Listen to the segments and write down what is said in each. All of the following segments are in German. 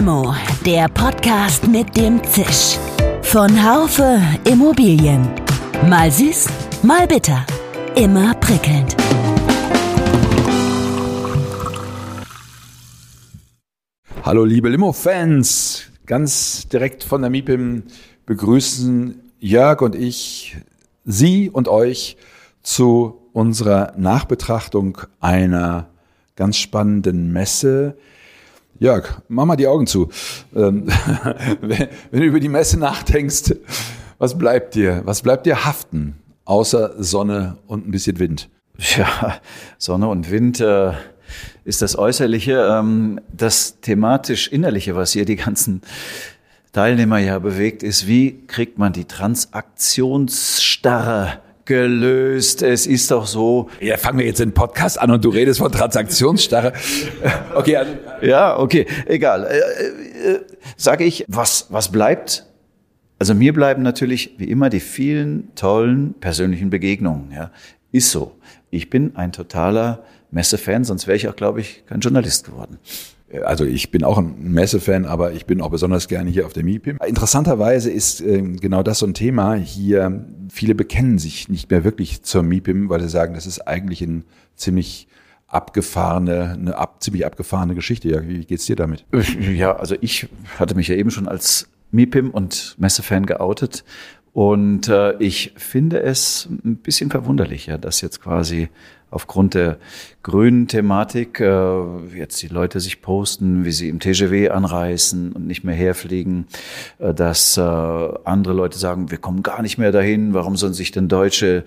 Limo, der Podcast mit dem Zisch. Von Haufe Immobilien. Mal süß, mal bitter. Immer prickelnd. Hallo liebe Limo-Fans, ganz direkt von der MIPIM begrüßen Jörg und ich Sie und euch zu unserer Nachbetrachtung einer ganz spannenden Messe. Jörg, mach mal die Augen zu. Ähm, wenn, wenn du über die Messe nachdenkst, was bleibt dir? Was bleibt dir haften? Außer Sonne und ein bisschen Wind. Ja, Sonne und Wind äh, ist das Äußerliche. Ähm, das thematisch Innerliche, was hier die ganzen Teilnehmer ja bewegt, ist, wie kriegt man die Transaktionsstarre gelöst. Es ist doch so. Ja, fangen wir jetzt den Podcast an und du redest von Transaktionsstarre. okay. Also, ja, okay, egal. Äh, äh, sage ich, was, was bleibt? Also mir bleiben natürlich wie immer die vielen tollen persönlichen Begegnungen. Ja, ist so. Ich bin ein totaler Messefan, sonst wäre ich auch, glaube ich, kein Journalist geworden. Also ich bin auch ein Messefan, aber ich bin auch besonders gerne hier auf der MIPIM. Interessanterweise ist äh, genau das so ein Thema hier. Viele bekennen sich nicht mehr wirklich zur MIPIM, weil sie sagen, das ist eigentlich ein ziemlich abgefahrene, eine ab, ziemlich abgefahrene Geschichte. Ja, wie geht's dir damit? Ja, also ich hatte mich ja eben schon als MIPIM und Messefan geoutet und äh, ich finde es ein bisschen verwunderlich, ja, dass jetzt quasi aufgrund der grünen Thematik äh, jetzt die Leute sich posten, wie sie im TGW anreisen und nicht mehr herfliegen, äh, dass äh, andere Leute sagen, wir kommen gar nicht mehr dahin, warum sollen sich denn Deutsche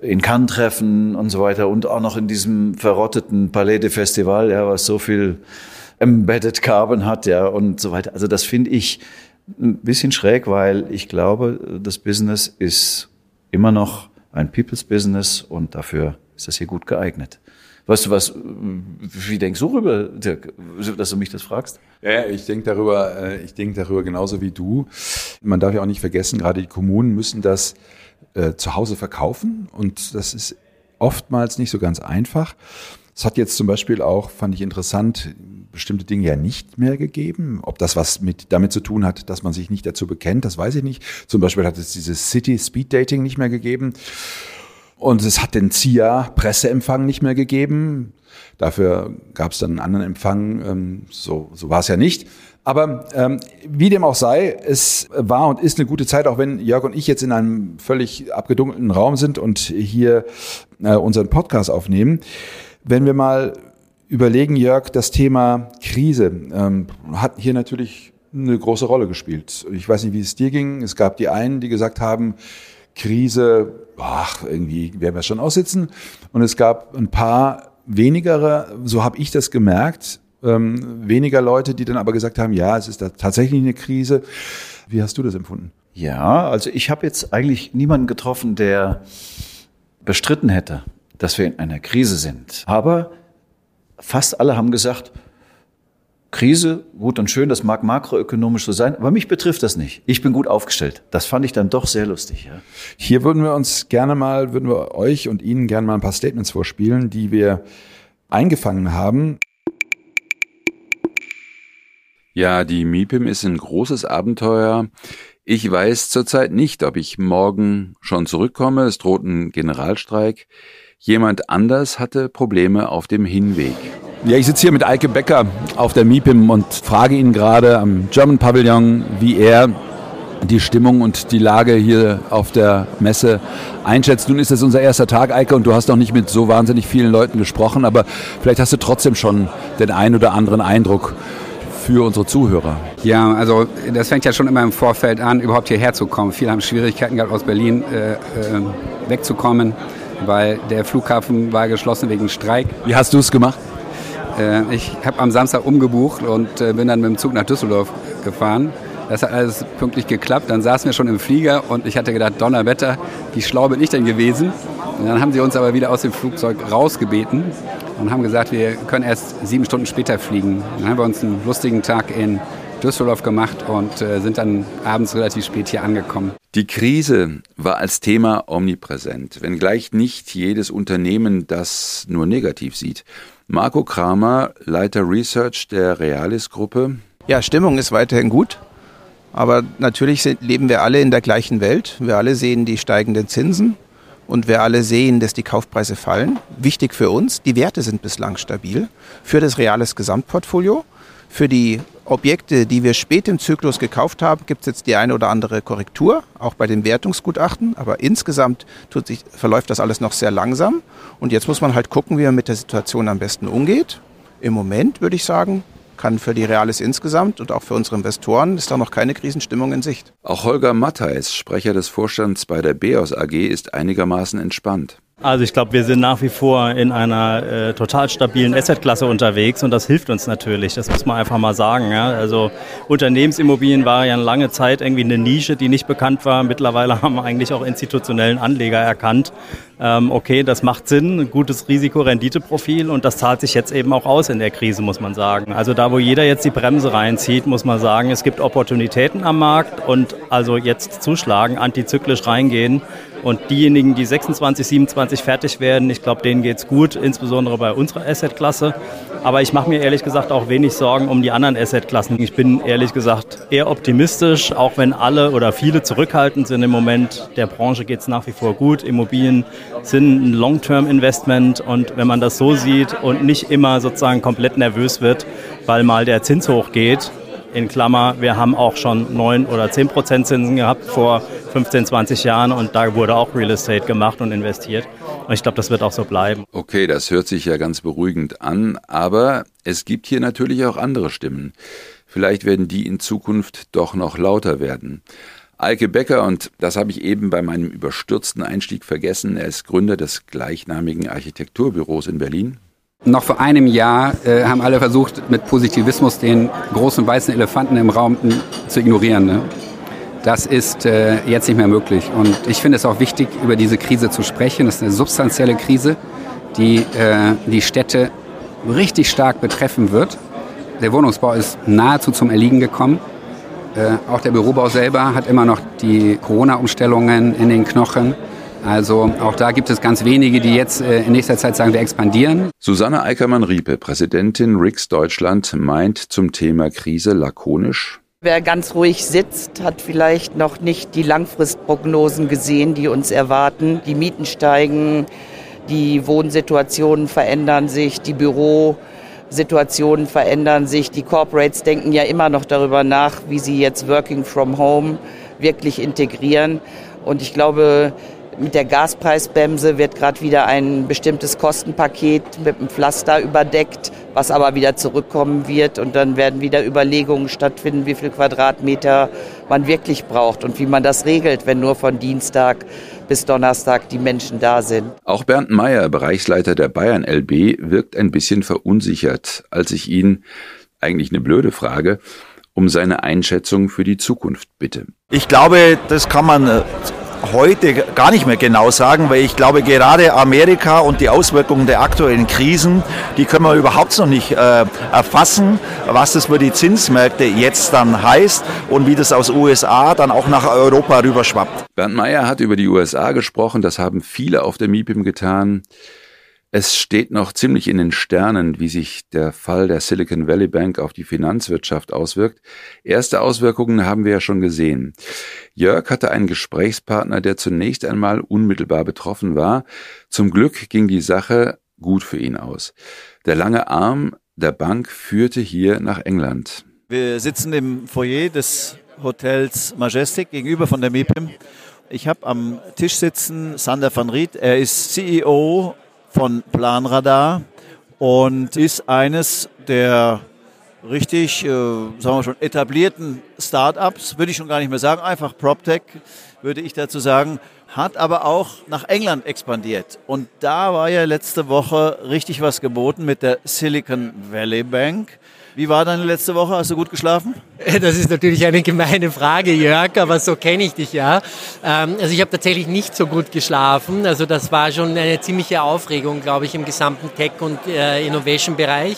in Cannes treffen und so weiter und auch noch in diesem verrotteten Palais de Festival, ja, was so viel Embedded Carbon hat, ja, und so weiter. Also das finde ich ein bisschen schräg, weil ich glaube, das Business ist immer noch ein People's Business und dafür ist das hier gut geeignet. Weißt du was, wie denkst du darüber, Dirk, dass du mich das fragst? Ja, ich denke darüber, äh, ich denke darüber genauso wie du. Man darf ja auch nicht vergessen, gerade die Kommunen müssen das äh, zu Hause verkaufen und das ist oftmals nicht so ganz einfach. Es hat jetzt zum Beispiel auch, fand ich interessant, bestimmte Dinge ja nicht mehr gegeben. Ob das was mit damit zu tun hat, dass man sich nicht dazu bekennt, das weiß ich nicht. Zum Beispiel hat es dieses City Speed Dating nicht mehr gegeben. Und es hat den CIA Presseempfang nicht mehr gegeben. Dafür gab es dann einen anderen Empfang. Ähm, so, so war es ja nicht. Aber ähm, wie dem auch sei, es war und ist eine gute Zeit, auch wenn Jörg und ich jetzt in einem völlig abgedunkelten Raum sind und hier äh, unseren Podcast aufnehmen. Wenn wir mal überlegen, Jörg, das Thema Krise ähm, hat hier natürlich eine große Rolle gespielt. Ich weiß nicht, wie es dir ging. Es gab die einen, die gesagt haben, Krise, ach, irgendwie werden wir schon aussitzen. Und es gab ein paar wenigere, so habe ich das gemerkt, ähm, weniger Leute, die dann aber gesagt haben, ja, es ist da tatsächlich eine Krise. Wie hast du das empfunden? Ja, also ich habe jetzt eigentlich niemanden getroffen, der bestritten hätte, dass wir in einer Krise sind. Aber fast alle haben gesagt, Krise, gut und schön, das mag makroökonomisch so sein, aber mich betrifft das nicht. Ich bin gut aufgestellt. Das fand ich dann doch sehr lustig. Ja. Hier würden wir uns gerne mal, würden wir euch und Ihnen gerne mal ein paar Statements vorspielen, die wir eingefangen haben. Ja, die MIPIM ist ein großes Abenteuer. Ich weiß zurzeit nicht, ob ich morgen schon zurückkomme. Es droht ein Generalstreik. Jemand anders hatte Probleme auf dem Hinweg. Ja, ich sitze hier mit Eike Becker auf der MIPIM und frage ihn gerade am German Pavillon, wie er die Stimmung und die Lage hier auf der Messe einschätzt. Nun ist es unser erster Tag, Eike, und du hast noch nicht mit so wahnsinnig vielen Leuten gesprochen, aber vielleicht hast du trotzdem schon den einen oder anderen Eindruck für unsere Zuhörer. Ja, also das fängt ja schon immer im Vorfeld an, überhaupt hierher zu kommen. Viele haben Schwierigkeiten gehabt, aus Berlin äh, äh, wegzukommen weil der Flughafen war geschlossen wegen Streik. Wie hast du es gemacht? Äh, ich habe am Samstag umgebucht und äh, bin dann mit dem Zug nach Düsseldorf gefahren. Das hat alles pünktlich geklappt. Dann saßen wir schon im Flieger und ich hatte gedacht, Donnerwetter, wie schlau bin ich denn gewesen? Und dann haben sie uns aber wieder aus dem Flugzeug rausgebeten und haben gesagt, wir können erst sieben Stunden später fliegen. Dann haben wir uns einen lustigen Tag in Düsseldorf gemacht und äh, sind dann abends relativ spät hier angekommen. Die Krise war als Thema omnipräsent, wenngleich nicht jedes Unternehmen das nur negativ sieht. Marco Kramer, Leiter Research der Realis-Gruppe, Ja, Stimmung ist weiterhin gut. Aber natürlich sind, leben wir alle in der gleichen Welt. Wir alle sehen die steigenden Zinsen und wir alle sehen, dass die Kaufpreise fallen. Wichtig für uns, die Werte sind bislang stabil für das reales Gesamtportfolio. Für die Objekte, die wir spät im Zyklus gekauft haben, gibt es jetzt die eine oder andere Korrektur, auch bei den Wertungsgutachten. Aber insgesamt tut sich, verläuft das alles noch sehr langsam. Und jetzt muss man halt gucken, wie man mit der Situation am besten umgeht. Im Moment würde ich sagen, kann für die Reales insgesamt und auch für unsere Investoren ist da noch keine Krisenstimmung in Sicht. Auch Holger Mattheis, Sprecher des Vorstands bei der BEOS AG, ist einigermaßen entspannt. Also ich glaube, wir sind nach wie vor in einer äh, total stabilen Assetklasse unterwegs und das hilft uns natürlich. Das muss man einfach mal sagen. Ja? Also Unternehmensimmobilien war ja lange Zeit irgendwie eine Nische, die nicht bekannt war. Mittlerweile haben wir eigentlich auch institutionellen Anleger erkannt. Ähm, okay, das macht Sinn, ein gutes Risiko-Rendite-Profil und das zahlt sich jetzt eben auch aus in der Krise, muss man sagen. Also da, wo jeder jetzt die Bremse reinzieht, muss man sagen, es gibt Opportunitäten am Markt und also jetzt zuschlagen, antizyklisch reingehen und diejenigen, die 26, 27 fertig werden, ich glaube, denen geht's gut, insbesondere bei unserer Assetklasse. Aber ich mache mir ehrlich gesagt auch wenig Sorgen um die anderen Assetklassen. Ich bin ehrlich gesagt eher optimistisch, auch wenn alle oder viele zurückhaltend sind im Moment. Der Branche geht's nach wie vor gut. Immobilien sind ein Long-Term-Investment und wenn man das so sieht und nicht immer sozusagen komplett nervös wird, weil mal der Zins hochgeht, in Klammer, wir haben auch schon 9 oder 10 Prozent Zinsen gehabt vor 15, 20 Jahren und da wurde auch Real Estate gemacht und investiert. Und ich glaube, das wird auch so bleiben. Okay, das hört sich ja ganz beruhigend an, aber es gibt hier natürlich auch andere Stimmen. Vielleicht werden die in Zukunft doch noch lauter werden. Eike Becker, und das habe ich eben bei meinem überstürzten Einstieg vergessen, er ist Gründer des gleichnamigen Architekturbüros in Berlin. Noch vor einem Jahr äh, haben alle versucht, mit Positivismus den großen weißen Elefanten im Raum zu ignorieren. Ne? Das ist äh, jetzt nicht mehr möglich. Und ich finde es auch wichtig, über diese Krise zu sprechen. Das ist eine substanzielle Krise, die äh, die Städte richtig stark betreffen wird. Der Wohnungsbau ist nahezu zum Erliegen gekommen. Äh, auch der Bürobau selber hat immer noch die Corona-Umstellungen in den Knochen. Also auch da gibt es ganz wenige, die jetzt äh, in nächster Zeit sagen, wir expandieren. Susanne Eickermann-Riepe, Präsidentin RIX Deutschland, meint zum Thema Krise lakonisch. Wer ganz ruhig sitzt, hat vielleicht noch nicht die Langfristprognosen gesehen, die uns erwarten. Die Mieten steigen, die Wohnsituationen verändern sich, die Bürosituationen verändern sich. Die Corporates denken ja immer noch darüber nach, wie sie jetzt Working from Home wirklich integrieren. Und ich glaube, mit der Gaspreisbremse wird gerade wieder ein bestimmtes Kostenpaket mit einem Pflaster überdeckt, was aber wieder zurückkommen wird. Und dann werden wieder Überlegungen stattfinden, wie viel Quadratmeter man wirklich braucht und wie man das regelt, wenn nur von Dienstag bis Donnerstag die Menschen da sind. Auch Bernd Meyer, Bereichsleiter der Bayern LB, wirkt ein bisschen verunsichert, als ich ihn, eigentlich eine blöde Frage, um seine Einschätzung für die Zukunft bitte. Ich glaube, das kann man äh, heute gar nicht mehr genau sagen, weil ich glaube, gerade Amerika und die Auswirkungen der aktuellen Krisen, die können wir überhaupt noch nicht äh, erfassen, was das für die Zinsmärkte jetzt dann heißt und wie das aus USA dann auch nach Europa rüberschwappt. Bernd Meyer hat über die USA gesprochen, das haben viele auf der MIPIM getan. Es steht noch ziemlich in den Sternen, wie sich der Fall der Silicon Valley Bank auf die Finanzwirtschaft auswirkt. Erste Auswirkungen haben wir ja schon gesehen. Jörg hatte einen Gesprächspartner, der zunächst einmal unmittelbar betroffen war. Zum Glück ging die Sache gut für ihn aus. Der lange Arm der Bank führte hier nach England. Wir sitzen im Foyer des Hotels Majestic gegenüber von der MIPIM. Ich habe am Tisch sitzen Sander van Riet. Er ist CEO von Planradar und ist eines der richtig, äh, sagen wir schon, etablierten Startups, würde ich schon gar nicht mehr sagen, einfach PropTech, würde ich dazu sagen, hat aber auch nach England expandiert. Und da war ja letzte Woche richtig was geboten mit der Silicon Valley Bank. Wie war deine letzte Woche? Hast du gut geschlafen? Das ist natürlich eine gemeine Frage, Jörg, aber so kenne ich dich ja. Ähm, also ich habe tatsächlich nicht so gut geschlafen. Also das war schon eine ziemliche Aufregung, glaube ich, im gesamten Tech- und äh, Innovation-Bereich.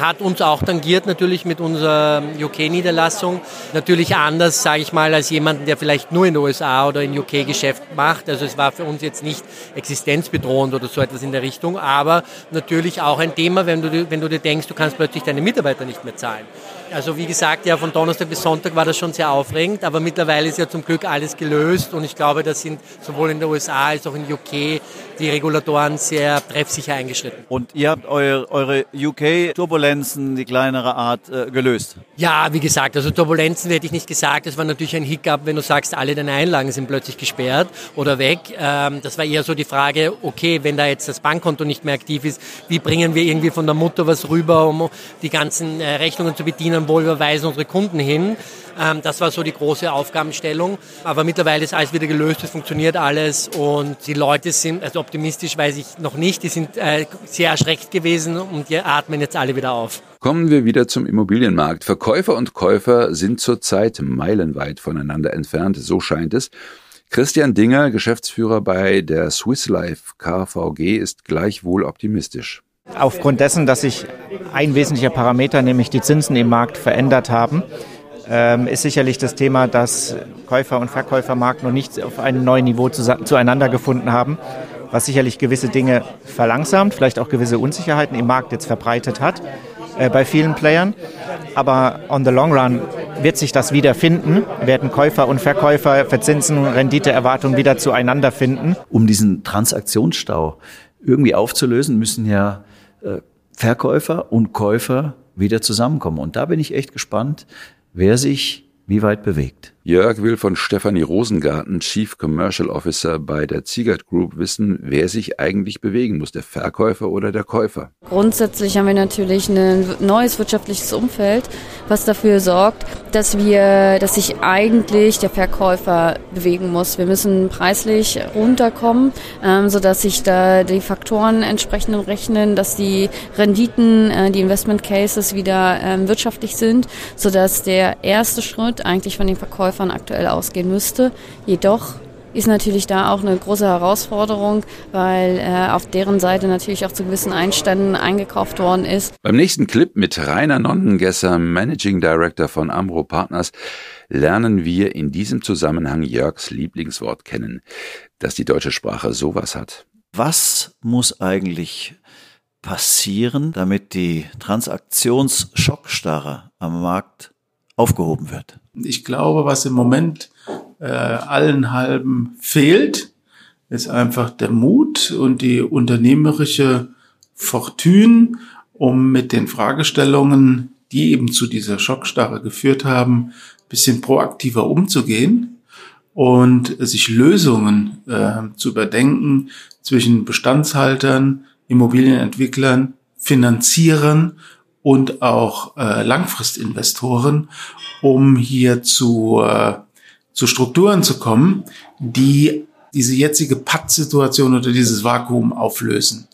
Hat uns auch tangiert natürlich mit unserer UK-Niederlassung. Natürlich anders, sage ich mal, als jemanden, der vielleicht nur in den USA oder in UK Geschäft macht. Also es war für uns jetzt nicht existenzbedrohend oder so etwas in der Richtung, aber natürlich auch ein Thema, wenn du, wenn du dir denkst, du kannst plötzlich deine Mitarbeiter nicht mehr zahlen. Also wie gesagt, ja, von Donnerstag bis Sonntag war das schon sehr aufregend, aber mittlerweile ist ja zum Glück alles gelöst und ich glaube, da sind sowohl in den USA als auch in UK die Regulatoren sehr treffsicher eingeschritten. Und ihr habt eure, eure UK-Turbulenzen, die kleinere Art, äh, gelöst? Ja, wie gesagt, also Turbulenzen hätte ich nicht gesagt. Das war natürlich ein Hiccup, wenn du sagst, alle deine Einlagen sind plötzlich gesperrt oder weg. Ähm, das war eher so die Frage, okay, wenn da jetzt das Bankkonto nicht mehr aktiv ist, wie bringen wir irgendwie von der Mutter was rüber, um die ganzen äh, Rechnungen zu bedienen, wo überweisen unsere Kunden hin. Ähm, das war so die große Aufgabenstellung. Aber mittlerweile ist alles wieder gelöst, es funktioniert alles und die Leute sind, also optimistisch weiß ich noch nicht, die sind äh, sehr erschreckt gewesen und die atmen jetzt alle wieder auf. Kommen wir wieder zum Immobilienmarkt. Verkäufer und Käufer sind zurzeit meilenweit voneinander entfernt, so scheint es. Christian Dinger, Geschäftsführer bei der Swiss Life KVG, ist gleichwohl optimistisch. Aufgrund dessen, dass sich ein wesentlicher Parameter, nämlich die Zinsen im Markt, verändert haben, ähm, ist sicherlich das Thema, dass Käufer und Verkäufermarkt noch nicht auf einem neuen Niveau zueinander gefunden haben, was sicherlich gewisse Dinge verlangsamt, vielleicht auch gewisse Unsicherheiten im Markt jetzt verbreitet hat äh, bei vielen Playern. Aber on the long run wird sich das wiederfinden, werden Käufer und Verkäufer für Zinsen und Renditeerwartungen wieder zueinander finden. Um diesen Transaktionsstau irgendwie aufzulösen, müssen ja Verkäufer und Käufer wieder zusammenkommen. Und da bin ich echt gespannt, wer sich wie weit bewegt. Jörg will von Stefanie Rosengarten, Chief Commercial Officer bei der Ziegert Group, wissen, wer sich eigentlich bewegen muss, der Verkäufer oder der Käufer. Grundsätzlich haben wir natürlich ein neues wirtschaftliches Umfeld, was dafür sorgt, dass wir, dass sich eigentlich der Verkäufer bewegen muss. Wir müssen preislich runterkommen, ähm, sodass sich da die Faktoren entsprechend rechnen, dass die Renditen, äh, die Investment Cases wieder ähm, wirtschaftlich sind, sodass der erste Schritt eigentlich von den Verkäufern aktuell ausgehen müsste. Jedoch ist natürlich da auch eine große Herausforderung, weil äh, auf deren Seite natürlich auch zu gewissen Einständen eingekauft worden ist. Beim nächsten Clip mit Rainer Nonnengesser, Managing Director von Amro Partners, lernen wir in diesem Zusammenhang Jörgs Lieblingswort kennen, dass die deutsche Sprache sowas hat. Was muss eigentlich passieren, damit die Transaktionsschockstarre am Markt aufgehoben wird? Ich glaube, was im Moment äh, allen halben fehlt, ist einfach der Mut und die unternehmerische Fortune, um mit den Fragestellungen, die eben zu dieser Schockstarre geführt haben, bisschen proaktiver umzugehen und sich Lösungen äh, zu überdenken zwischen Bestandshaltern, Immobilienentwicklern, Finanzierern und auch äh, Langfristinvestoren, um hier zu, äh, zu Strukturen zu kommen, die diese jetzige Pattsituation oder dieses Vakuum auflösen.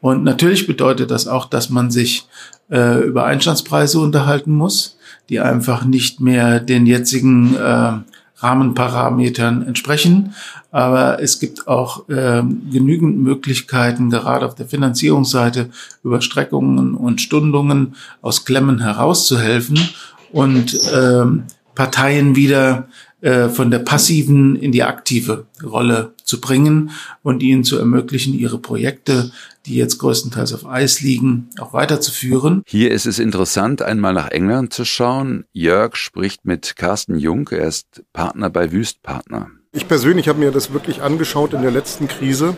Und natürlich bedeutet das auch, dass man sich äh, über Einstandspreise unterhalten muss, die einfach nicht mehr den jetzigen äh, Rahmenparametern entsprechen. Aber es gibt auch äh, genügend Möglichkeiten, gerade auf der Finanzierungsseite über Streckungen und Stundungen aus Klemmen herauszuhelfen und ähm, Parteien wieder äh, von der passiven in die aktive Rolle zu bringen und ihnen zu ermöglichen, ihre Projekte, die jetzt größtenteils auf Eis liegen, auch weiterzuführen. Hier ist es interessant, einmal nach England zu schauen. Jörg spricht mit Carsten Jung, er ist Partner bei Wüstpartner. Ich persönlich habe mir das wirklich angeschaut in der letzten Krise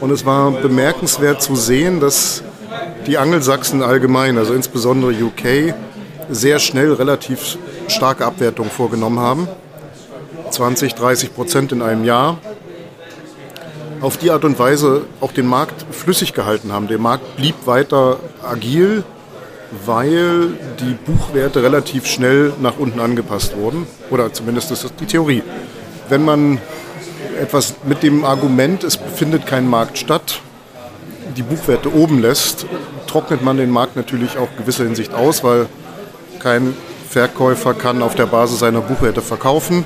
und es war bemerkenswert zu sehen, dass die Angelsachsen allgemein, also insbesondere UK, sehr schnell relativ starke Abwertungen vorgenommen haben. 20, 30 Prozent in einem Jahr. Auf die Art und Weise auch den Markt flüssig gehalten haben. Der Markt blieb weiter agil, weil die Buchwerte relativ schnell nach unten angepasst wurden. Oder zumindest ist das die Theorie. Wenn man etwas mit dem Argument, es findet kein Markt statt, die Buchwerte oben lässt, trocknet man den Markt natürlich auch gewisser Hinsicht aus, weil kein Verkäufer kann auf der Basis seiner Buchwerte verkaufen.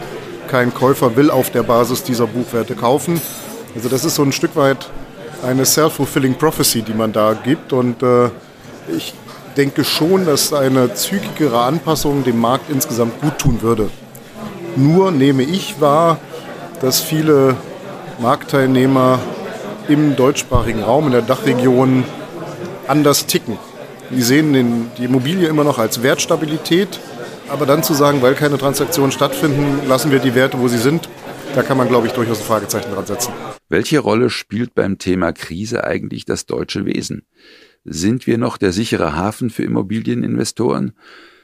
Kein Käufer will auf der Basis dieser Buchwerte kaufen. Also das ist so ein Stück weit eine self-fulfilling prophecy, die man da gibt. Und äh, ich denke schon, dass eine zügigere Anpassung dem Markt insgesamt gut tun würde. Nur nehme ich wahr, dass viele Marktteilnehmer im deutschsprachigen Raum, in der Dachregion, anders ticken. Die sehen den, die Immobilie immer noch als Wertstabilität, aber dann zu sagen, weil keine Transaktionen stattfinden, lassen wir die Werte, wo sie sind, da kann man, glaube ich, durchaus ein Fragezeichen dran setzen. Welche Rolle spielt beim Thema Krise eigentlich das deutsche Wesen? Sind wir noch der sichere Hafen für Immobilieninvestoren?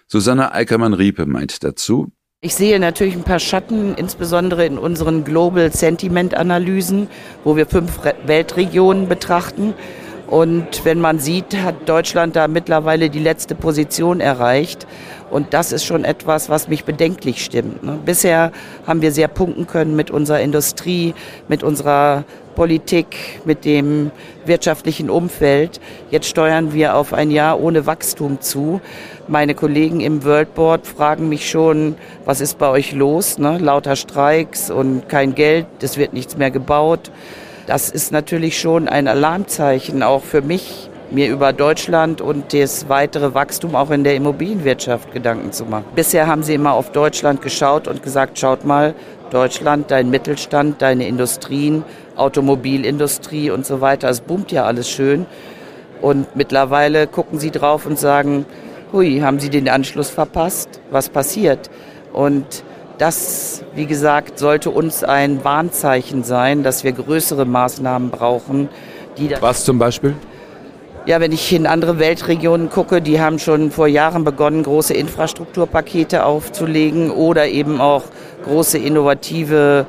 Susanne Eickermann-Riepe meint dazu, ich sehe natürlich ein paar Schatten, insbesondere in unseren Global Sentiment Analysen, wo wir fünf Weltregionen betrachten. Und wenn man sieht, hat Deutschland da mittlerweile die letzte Position erreicht. Und das ist schon etwas, was mich bedenklich stimmt. Ne? Bisher haben wir sehr punkten können mit unserer Industrie, mit unserer Politik, mit dem wirtschaftlichen Umfeld. Jetzt steuern wir auf ein Jahr ohne Wachstum zu. Meine Kollegen im World Board fragen mich schon, was ist bei euch los? Ne? Lauter Streiks und kein Geld, es wird nichts mehr gebaut. Das ist natürlich schon ein Alarmzeichen auch für mich, mir über Deutschland und das weitere Wachstum auch in der Immobilienwirtschaft Gedanken zu machen. Bisher haben sie immer auf Deutschland geschaut und gesagt, schaut mal, Deutschland, dein Mittelstand, deine Industrien, Automobilindustrie und so weiter, es boomt ja alles schön. Und mittlerweile gucken sie drauf und sagen, hui, haben sie den Anschluss verpasst? Was passiert? Und das, wie gesagt, sollte uns ein Warnzeichen sein, dass wir größere Maßnahmen brauchen. Die Was zum Beispiel? Ja, wenn ich in andere Weltregionen gucke, die haben schon vor Jahren begonnen, große Infrastrukturpakete aufzulegen oder eben auch große innovative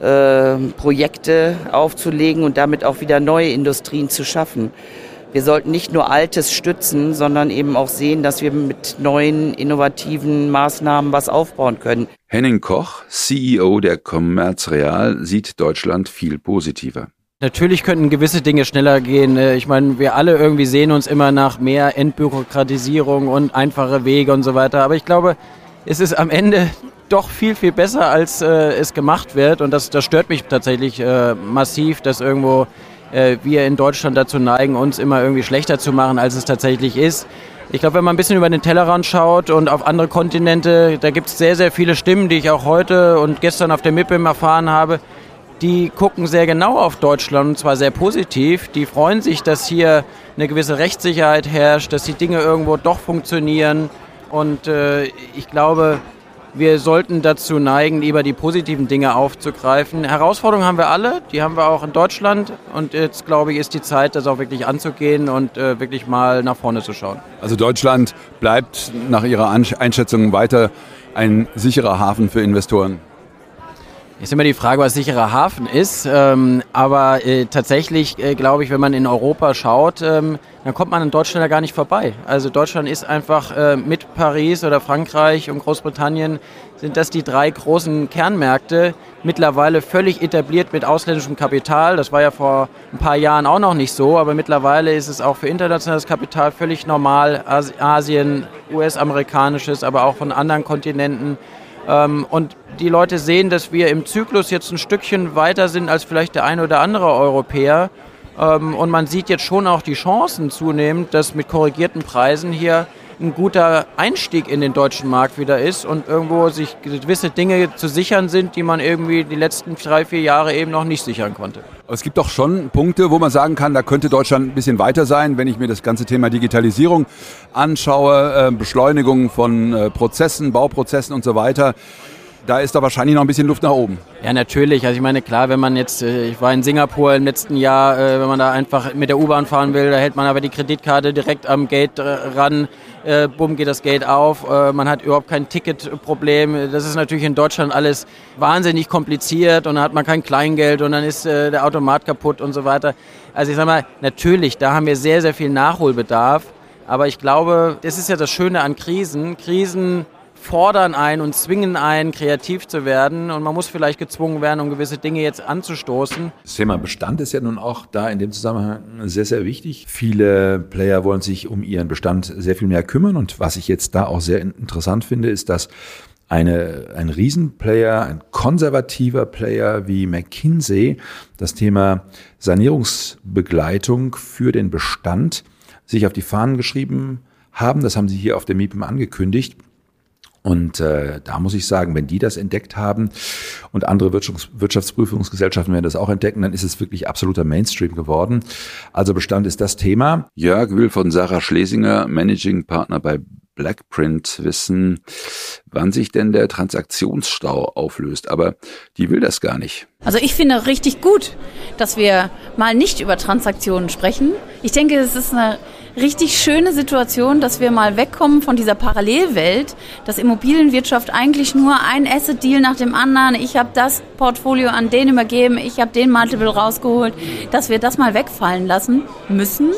äh, Projekte aufzulegen und damit auch wieder neue Industrien zu schaffen wir sollten nicht nur Altes stützen, sondern eben auch sehen, dass wir mit neuen, innovativen Maßnahmen was aufbauen können. Henning Koch, CEO der Commerz Real, sieht Deutschland viel positiver. Natürlich könnten gewisse Dinge schneller gehen. Äh, ich meine, wir alle irgendwie sehen uns immer nach mehr Entbürokratisierung und einfache Wege und so weiter. Aber ich glaube, es ist am Ende doch viel, viel besser, als äh, es gemacht wird. Und das, das stört mich tatsächlich äh, massiv, dass irgendwo äh, wir in Deutschland dazu neigen, uns immer irgendwie schlechter zu machen, als es tatsächlich ist. Ich glaube, wenn man ein bisschen über den Tellerrand schaut und auf andere Kontinente, da gibt es sehr, sehr viele Stimmen, die ich auch heute und gestern auf der MIPIM erfahren habe, die gucken sehr genau auf Deutschland und zwar sehr positiv. Die freuen sich, dass hier eine gewisse Rechtssicherheit herrscht, dass die Dinge irgendwo doch funktionieren. Und äh, ich glaube, wir sollten dazu neigen, lieber die positiven Dinge aufzugreifen. Herausforderungen haben wir alle, die haben wir auch in Deutschland. Und jetzt, glaube ich, ist die Zeit, das auch wirklich anzugehen und äh, wirklich mal nach vorne zu schauen. Also Deutschland bleibt nach Ihrer Einschätzung weiter ein sicherer Hafen für Investoren. Ist immer die Frage, was sicherer Hafen ist. Ähm, aber äh, tatsächlich äh, glaube ich, wenn man in Europa schaut, ähm, dann kommt man in Deutschland ja gar nicht vorbei. Also Deutschland ist einfach äh, mit Paris oder Frankreich und Großbritannien sind das die drei großen Kernmärkte, mittlerweile völlig etabliert mit ausländischem Kapital. Das war ja vor ein paar Jahren auch noch nicht so, aber mittlerweile ist es auch für internationales Kapital völlig normal. Asien, US-amerikanisches, aber auch von anderen Kontinenten. Ähm, und die Leute sehen, dass wir im Zyklus jetzt ein Stückchen weiter sind als vielleicht der eine oder andere Europäer. Ähm, und man sieht jetzt schon auch die Chancen zunehmend, dass mit korrigierten Preisen hier ein guter Einstieg in den deutschen Markt wieder ist und irgendwo sich gewisse Dinge zu sichern sind, die man irgendwie die letzten drei, vier Jahre eben noch nicht sichern konnte. Es gibt doch schon Punkte, wo man sagen kann, da könnte Deutschland ein bisschen weiter sein, wenn ich mir das ganze Thema Digitalisierung anschaue, äh, Beschleunigung von äh, Prozessen, Bauprozessen und so weiter da ist da wahrscheinlich noch ein bisschen Luft nach oben. Ja, natürlich. Also ich meine, klar, wenn man jetzt, äh, ich war in Singapur im letzten Jahr, äh, wenn man da einfach mit der U-Bahn fahren will, da hält man aber die Kreditkarte direkt am Gate äh, ran, bumm geht das Gate auf, man hat überhaupt kein Ticketproblem. Das ist natürlich in Deutschland alles wahnsinnig kompliziert und dann hat man kein Kleingeld und dann ist der Automat kaputt und so weiter. Also ich sag mal, natürlich, da haben wir sehr, sehr viel Nachholbedarf. Aber ich glaube, das ist ja das Schöne an Krisen. Krisen fordern einen und zwingen einen, kreativ zu werden. Und man muss vielleicht gezwungen werden, um gewisse Dinge jetzt anzustoßen. Das Thema Bestand ist ja nun auch da in dem Zusammenhang sehr, sehr wichtig. Viele Player wollen sich um ihren Bestand sehr viel mehr kümmern. Und was ich jetzt da auch sehr interessant finde, ist, dass eine, ein Riesenplayer, ein konservativer Player wie McKinsey das Thema Sanierungsbegleitung für den Bestand sich auf die Fahnen geschrieben haben. Das haben sie hier auf der MIPIM angekündigt. Und äh, da muss ich sagen, wenn die das entdeckt haben und andere Wirtschafts Wirtschaftsprüfungsgesellschaften werden das auch entdecken, dann ist es wirklich absoluter Mainstream geworden. Also Bestand ist das Thema. Jörg will von Sarah Schlesinger, Managing Partner bei Blackprint wissen, wann sich denn der Transaktionsstau auflöst. Aber die will das gar nicht. Also ich finde richtig gut, dass wir mal nicht über Transaktionen sprechen. Ich denke, es ist eine richtig schöne Situation, dass wir mal wegkommen von dieser Parallelwelt, dass Immobilienwirtschaft eigentlich nur ein Asset-Deal nach dem anderen, ich habe das Portfolio an den übergeben, ich habe den Multiple rausgeholt, dass wir das mal wegfallen lassen müssen,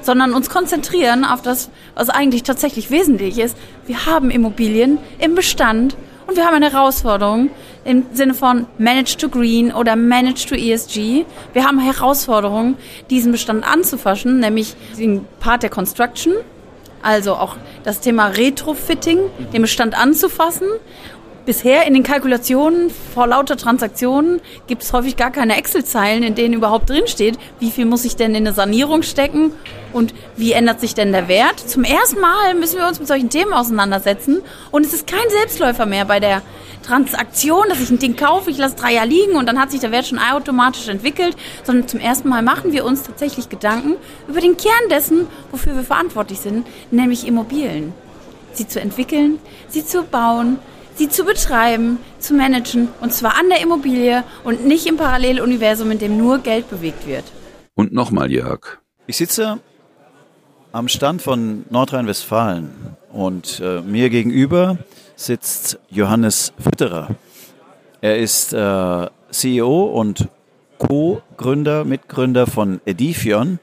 sondern uns konzentrieren auf das, was eigentlich tatsächlich wesentlich ist. Wir haben Immobilien im Bestand und wir haben eine Herausforderung im Sinne von Manage to Green oder Manage to ESG. Wir haben Herausforderungen, diesen Bestand anzufassen, nämlich den Part der Construction, also auch das Thema Retrofitting, den Bestand anzufassen Bisher in den Kalkulationen vor lauter Transaktionen gibt es häufig gar keine Excel-Zeilen, in denen überhaupt drinsteht, wie viel muss ich denn in eine Sanierung stecken und wie ändert sich denn der Wert. Zum ersten Mal müssen wir uns mit solchen Themen auseinandersetzen und es ist kein Selbstläufer mehr bei der Transaktion, dass ich ein Ding kaufe, ich lasse drei Jahre liegen und dann hat sich der Wert schon automatisch entwickelt, sondern zum ersten Mal machen wir uns tatsächlich Gedanken über den Kern dessen, wofür wir verantwortlich sind, nämlich Immobilien. Sie zu entwickeln, sie zu bauen, sie zu betreiben, zu managen und zwar an der Immobilie und nicht im Paralleluniversum, in dem nur Geld bewegt wird. Und nochmal, Jörg. Ich sitze am Stand von Nordrhein-Westfalen und äh, mir gegenüber sitzt Johannes Fütterer. Er ist äh, CEO und Co-Gründer, Mitgründer von Edifion.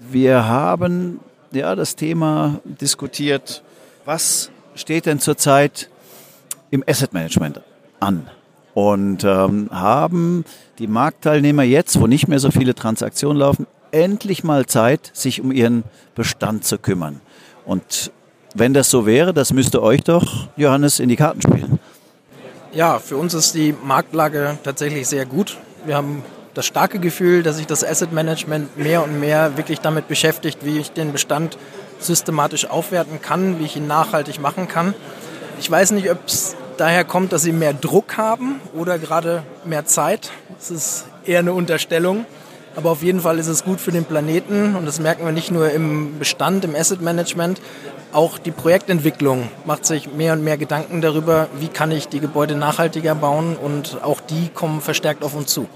Wir haben ja das Thema diskutiert, was steht denn zurzeit im Asset Management an und ähm, haben die Marktteilnehmer jetzt, wo nicht mehr so viele Transaktionen laufen, endlich mal Zeit, sich um ihren Bestand zu kümmern. Und wenn das so wäre, das müsste euch doch, Johannes, in die Karten spielen. Ja, für uns ist die Marktlage tatsächlich sehr gut. Wir haben das starke Gefühl, dass sich das Asset Management mehr und mehr wirklich damit beschäftigt, wie ich den Bestand systematisch aufwerten kann, wie ich ihn nachhaltig machen kann. Ich weiß nicht, ob es daher kommt, dass sie mehr Druck haben oder gerade mehr Zeit. Das ist eher eine Unterstellung. Aber auf jeden Fall ist es gut für den Planeten und das merken wir nicht nur im Bestand, im Asset Management. Auch die Projektentwicklung macht sich mehr und mehr Gedanken darüber, wie kann ich die Gebäude nachhaltiger bauen und auch die kommen verstärkt auf uns zu.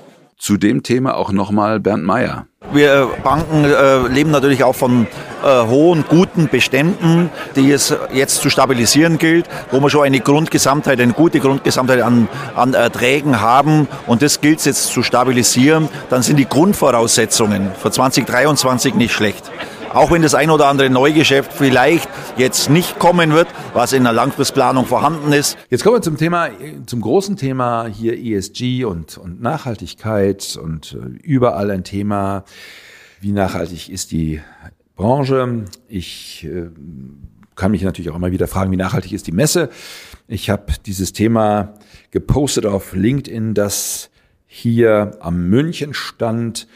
Zu dem Thema auch nochmal Bernd Meyer. Wir Banken äh, leben natürlich auch von äh, hohen, guten Beständen, die es jetzt zu stabilisieren gilt, wo wir schon eine Grundgesamtheit, eine gute Grundgesamtheit an, an Erträgen haben. Und das gilt es jetzt zu stabilisieren. Dann sind die Grundvoraussetzungen für 2023 nicht schlecht auch wenn das ein oder andere Neugeschäft vielleicht jetzt nicht kommen wird, was in der Langfristplanung vorhanden ist. Jetzt kommen wir zum Thema, zum großen Thema hier ESG und, und Nachhaltigkeit und äh, überall ein Thema, wie nachhaltig ist die Branche. Ich äh, kann mich natürlich auch immer wieder fragen, wie nachhaltig ist die Messe. Ich habe dieses Thema gepostet auf LinkedIn, dass hier am Münchenstand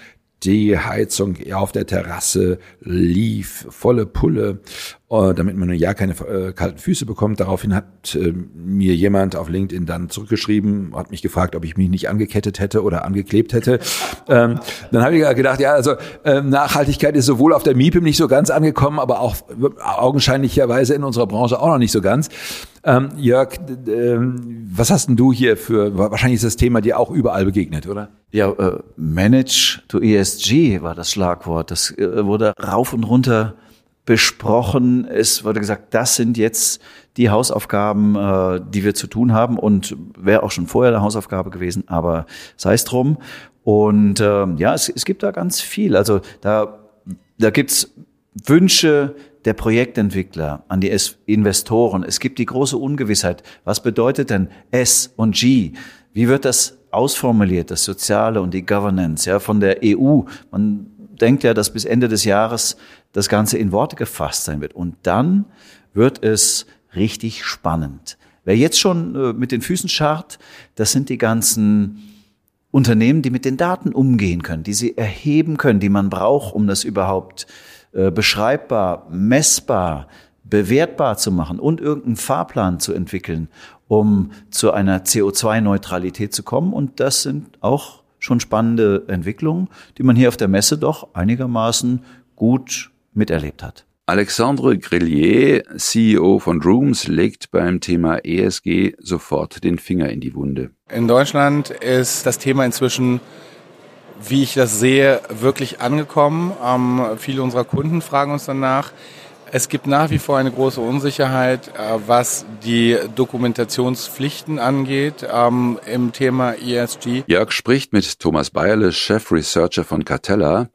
die Heizung auf der Terrasse lief, volle Pulle, damit man ja keine äh, kalten Füße bekommt. Daraufhin hat äh, mir jemand auf LinkedIn dann zurückgeschrieben, hat mich gefragt, ob ich mich nicht angekettet hätte oder angeklebt hätte. Ähm, dann habe ich gedacht, ja, also ähm, Nachhaltigkeit ist sowohl auf der MIPIM nicht so ganz angekommen, aber auch augenscheinlicherweise in unserer Branche auch noch nicht so ganz. Ähm, Jörg, ähm, was hast denn du hier für, wahrscheinlich ist das Thema dir auch überall begegnet, oder? Ja, äh, Manage to ESG war das Schlagwort. Das äh, wurde rauf und runter besprochen. Es wurde gesagt, das sind jetzt die Hausaufgaben, äh, die wir zu tun haben und wäre auch schon vorher eine Hausaufgabe gewesen, aber sei es drum. Und äh, ja, es, es gibt da ganz viel. Also da, da gibt's Wünsche der Projektentwickler, an die Investoren. Es gibt die große Ungewissheit. Was bedeutet denn S und G? Wie wird das ausformuliert, das Soziale und die Governance, ja, von der EU? Man denkt ja, dass bis Ende des Jahres das Ganze in Worte gefasst sein wird. Und dann wird es richtig spannend. Wer jetzt schon äh, mit den Füßen scharrt, das sind die ganzen Unternehmen, die mit den Daten umgehen können, die sie erheben können, die man braucht, um das überhaupt äh, beschreibbar, messbar, bewertbar zu machen und irgendeinen Fahrplan zu entwickeln, um zu einer CO2-Neutralität zu kommen. Und das sind auch schon spannende Entwicklungen, die man hier auf der Messe doch einigermaßen gut miterlebt hat. Alexandre Grillier, CEO von Drooms, legt beim Thema ESG sofort den Finger in die Wunde. In Deutschland ist das Thema inzwischen, wie ich das sehe, wirklich angekommen. Ähm, viele unserer Kunden fragen uns danach. Es gibt nach wie vor eine große Unsicherheit, äh, was die Dokumentationspflichten angeht ähm, im Thema ESG. Jörg spricht mit Thomas Bayerle, Chef Researcher von Cartella,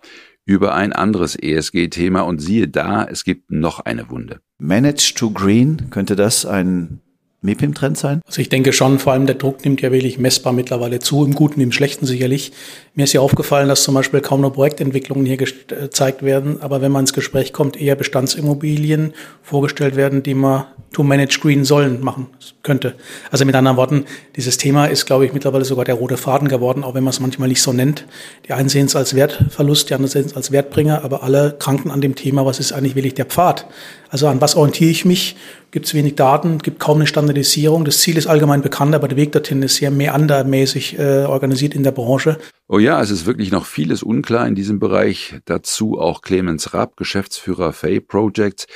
über ein anderes ESG-Thema und siehe da, es gibt noch eine Wunde. Manage to Green, könnte das ein MIPIM-Trend sein? Also ich denke schon, vor allem der Druck nimmt ja wirklich messbar mittlerweile zu, im Guten, im Schlechten sicherlich. Mir ist ja aufgefallen, dass zum Beispiel kaum noch Projektentwicklungen hier gezeigt werden, aber wenn man ins Gespräch kommt, eher Bestandsimmobilien vorgestellt werden, die man to manage green sollen machen könnte. Also mit anderen Worten, dieses Thema ist, glaube ich, mittlerweile sogar der rote Faden geworden, auch wenn man es manchmal nicht so nennt. Die einen sehen es als Wertverlust, die anderen sehen es als Wertbringer, aber alle kranken an dem Thema, was ist eigentlich wirklich der Pfad? Also an was orientiere ich mich? Gibt es wenig Daten, gibt kaum eine Standardisierung. Das Ziel ist allgemein bekannt, aber der Weg dorthin ist sehr meandermäßig äh, organisiert in der Branche. Oh ja, es ist wirklich noch vieles unklar in diesem Bereich. Dazu auch Clemens Rapp, Geschäftsführer Fay Projects.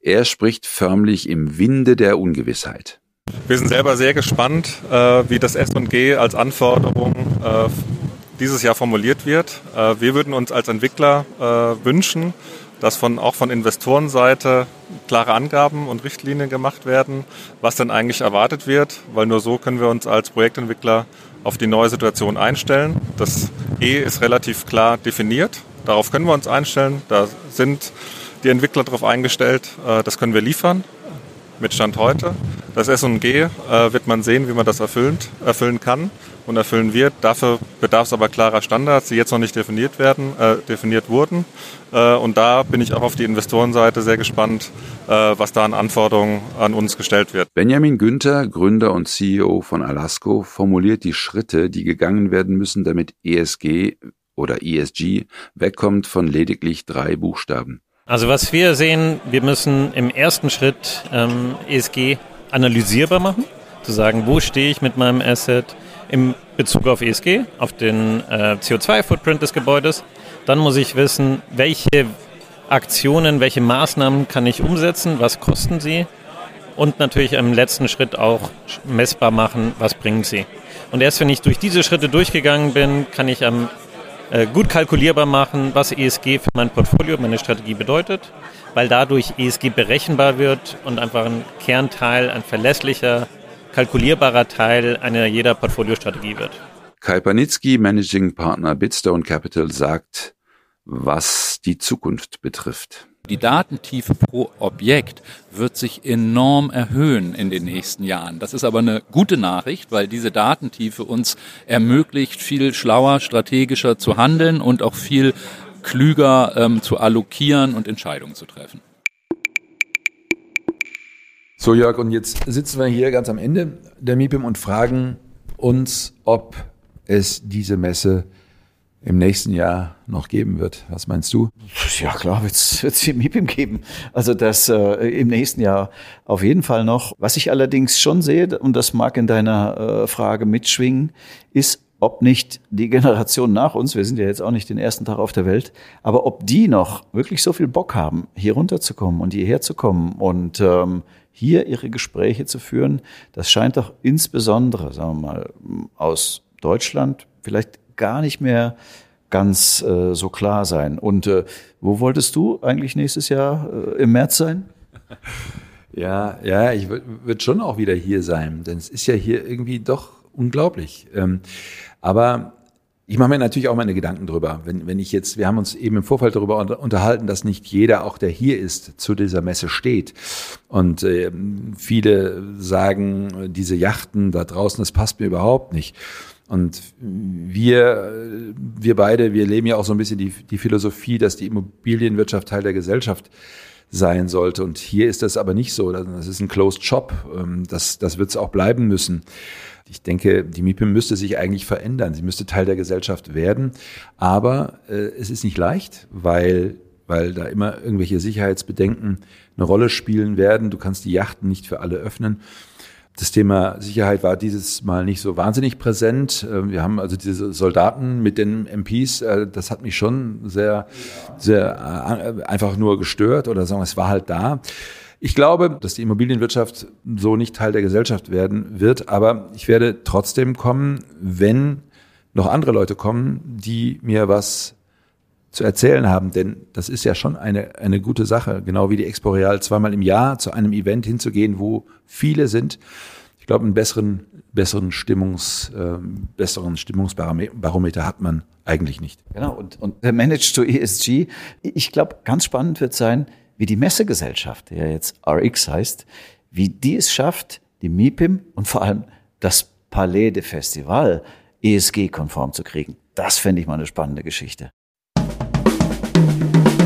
Er spricht förmlich im Winde der Ungewissheit. Wir sind selber sehr gespannt, äh, wie das S&G als Anforderung äh, dieses Jahr formuliert wird. Äh, wir würden uns als Entwickler äh, wünschen, dass von, auch von Investorenseite klare Angaben und Richtlinien gemacht werden, was denn eigentlich erwartet wird, weil nur so können wir uns als Projektentwickler auf die neue Situation einstellen. Das E ist relativ klar definiert. Darauf können wir uns einstellen. Da sind die Entwickler darauf eingestellt. Äh, das können wir liefern mit Stand heute. Das S&G äh, wird man sehen, wie man das erfüllt, erfüllen kann und erfüllen wird. Dafür bedarf es aber klarer Standards, die jetzt noch nicht definiert werden, äh, definiert wurden. Äh, und da bin ich auch auf die Investorenseite sehr gespannt, äh, was da an Anforderungen an uns gestellt wird. Benjamin Günther, Gründer und CEO von Alasco, formuliert die Schritte, die gegangen werden müssen, damit ESG oder ESG wegkommt von lediglich drei Buchstaben. Also was wir sehen, wir müssen im ersten Schritt ähm, ESG analysierbar machen, zu sagen, wo stehe ich mit meinem Asset im Bezug auf ESG, auf den äh, CO2-Footprint des Gebäudes. Dann muss ich wissen, welche Aktionen, welche Maßnahmen kann ich umsetzen, was kosten sie und natürlich im letzten Schritt auch messbar machen, was bringen sie. Und erst wenn ich durch diese Schritte durchgegangen bin, kann ich am äh, gut kalkulierbar machen, was ESG für mein Portfolio, meine Strategie bedeutet, weil dadurch ESG berechenbar wird und einfach ein Kernteil, ein verlässlicher, kalkulierbarer Teil einer jeder Portfoliostrategie wird. Kai Panitzky, Managing Partner Bitstone Capital, sagt, was die Zukunft betrifft. Die Datentiefe pro Objekt wird sich enorm erhöhen in den nächsten Jahren. Das ist aber eine gute Nachricht, weil diese Datentiefe uns ermöglicht, viel schlauer, strategischer zu handeln und auch viel klüger ähm, zu allokieren und Entscheidungen zu treffen. So Jörg, und jetzt sitzen wir hier ganz am Ende der MIPIM und fragen uns, ob es diese Messe im nächsten Jahr noch geben wird. Was meinst du? Ja, klar, wird es viel MIPIM geben. Also das äh, im nächsten Jahr auf jeden Fall noch. Was ich allerdings schon sehe, und das mag in deiner äh, Frage mitschwingen, ist, ob nicht die Generation nach uns, wir sind ja jetzt auch nicht den ersten Tag auf der Welt, aber ob die noch wirklich so viel Bock haben, hier runterzukommen und hierher zu kommen und ähm, hier ihre Gespräche zu führen, das scheint doch insbesondere, sagen wir mal, aus Deutschland vielleicht gar nicht mehr ganz äh, so klar sein. Und äh, wo wolltest du eigentlich nächstes Jahr äh, im März sein? Ja, ja, ich würde schon auch wieder hier sein, denn es ist ja hier irgendwie doch unglaublich. Ähm, aber Ich mache mir natürlich auch meine Gedanken drüber. Wenn, wenn ich jetzt, wir haben uns eben im Vorfeld darüber unterhalten, dass nicht jeder, auch der hier ist, zu dieser Messe steht. Und äh, viele sagen, diese Yachten da draußen, das passt mir überhaupt nicht. Und wir, wir beide, wir leben ja auch so ein bisschen die, die Philosophie, dass die Immobilienwirtschaft Teil der Gesellschaft sein sollte. Und hier ist das aber nicht so. Das ist ein Closed Shop. Ähm, das, das wird es auch bleiben müssen. Ich denke, die MIPIM müsste sich eigentlich verändern. Sie müsste Teil der Gesellschaft werden. Aber äh, es ist nicht leicht, weil, weil da immer irgendwelche Sicherheitsbedenken eine Rolle spielen werden. Du kannst die Yachten nicht für alle öffnen. Das Thema Sicherheit war dieses Mal nicht so wahnsinnig präsent. Äh, wir haben also diese Soldaten mit den MPs, äh, das hat mich schon sehr, sehr äh, einfach nur gestört oder sagen, es war halt da. Ich glaube, dass die Immobilienwirtschaft so nicht Teil der Gesellschaft werden wird, aber ich werde trotzdem kommen, wenn noch andere Leute kommen, die mir was zu erzählen haben, denn das ist ja schon eine, eine gute Sache, genau wie die Exporeal zweimal im Jahr zu einem Event hinzugehen, wo viele sind. Ich glaube, einen besseren, besseren Stimmungs, äh, besseren Stimmungsbarometer hat man eigentlich nicht. Genau. Und, und der Manage to ESG, ich glaube, ganz spannend wird sein, wie die Messegesellschaft, die ja jetzt RX heißt, wie die es schafft, die MIPIM und vor allem das Palais de Festival ESG-konform zu kriegen. Das fände ich mal eine spannende Geschichte.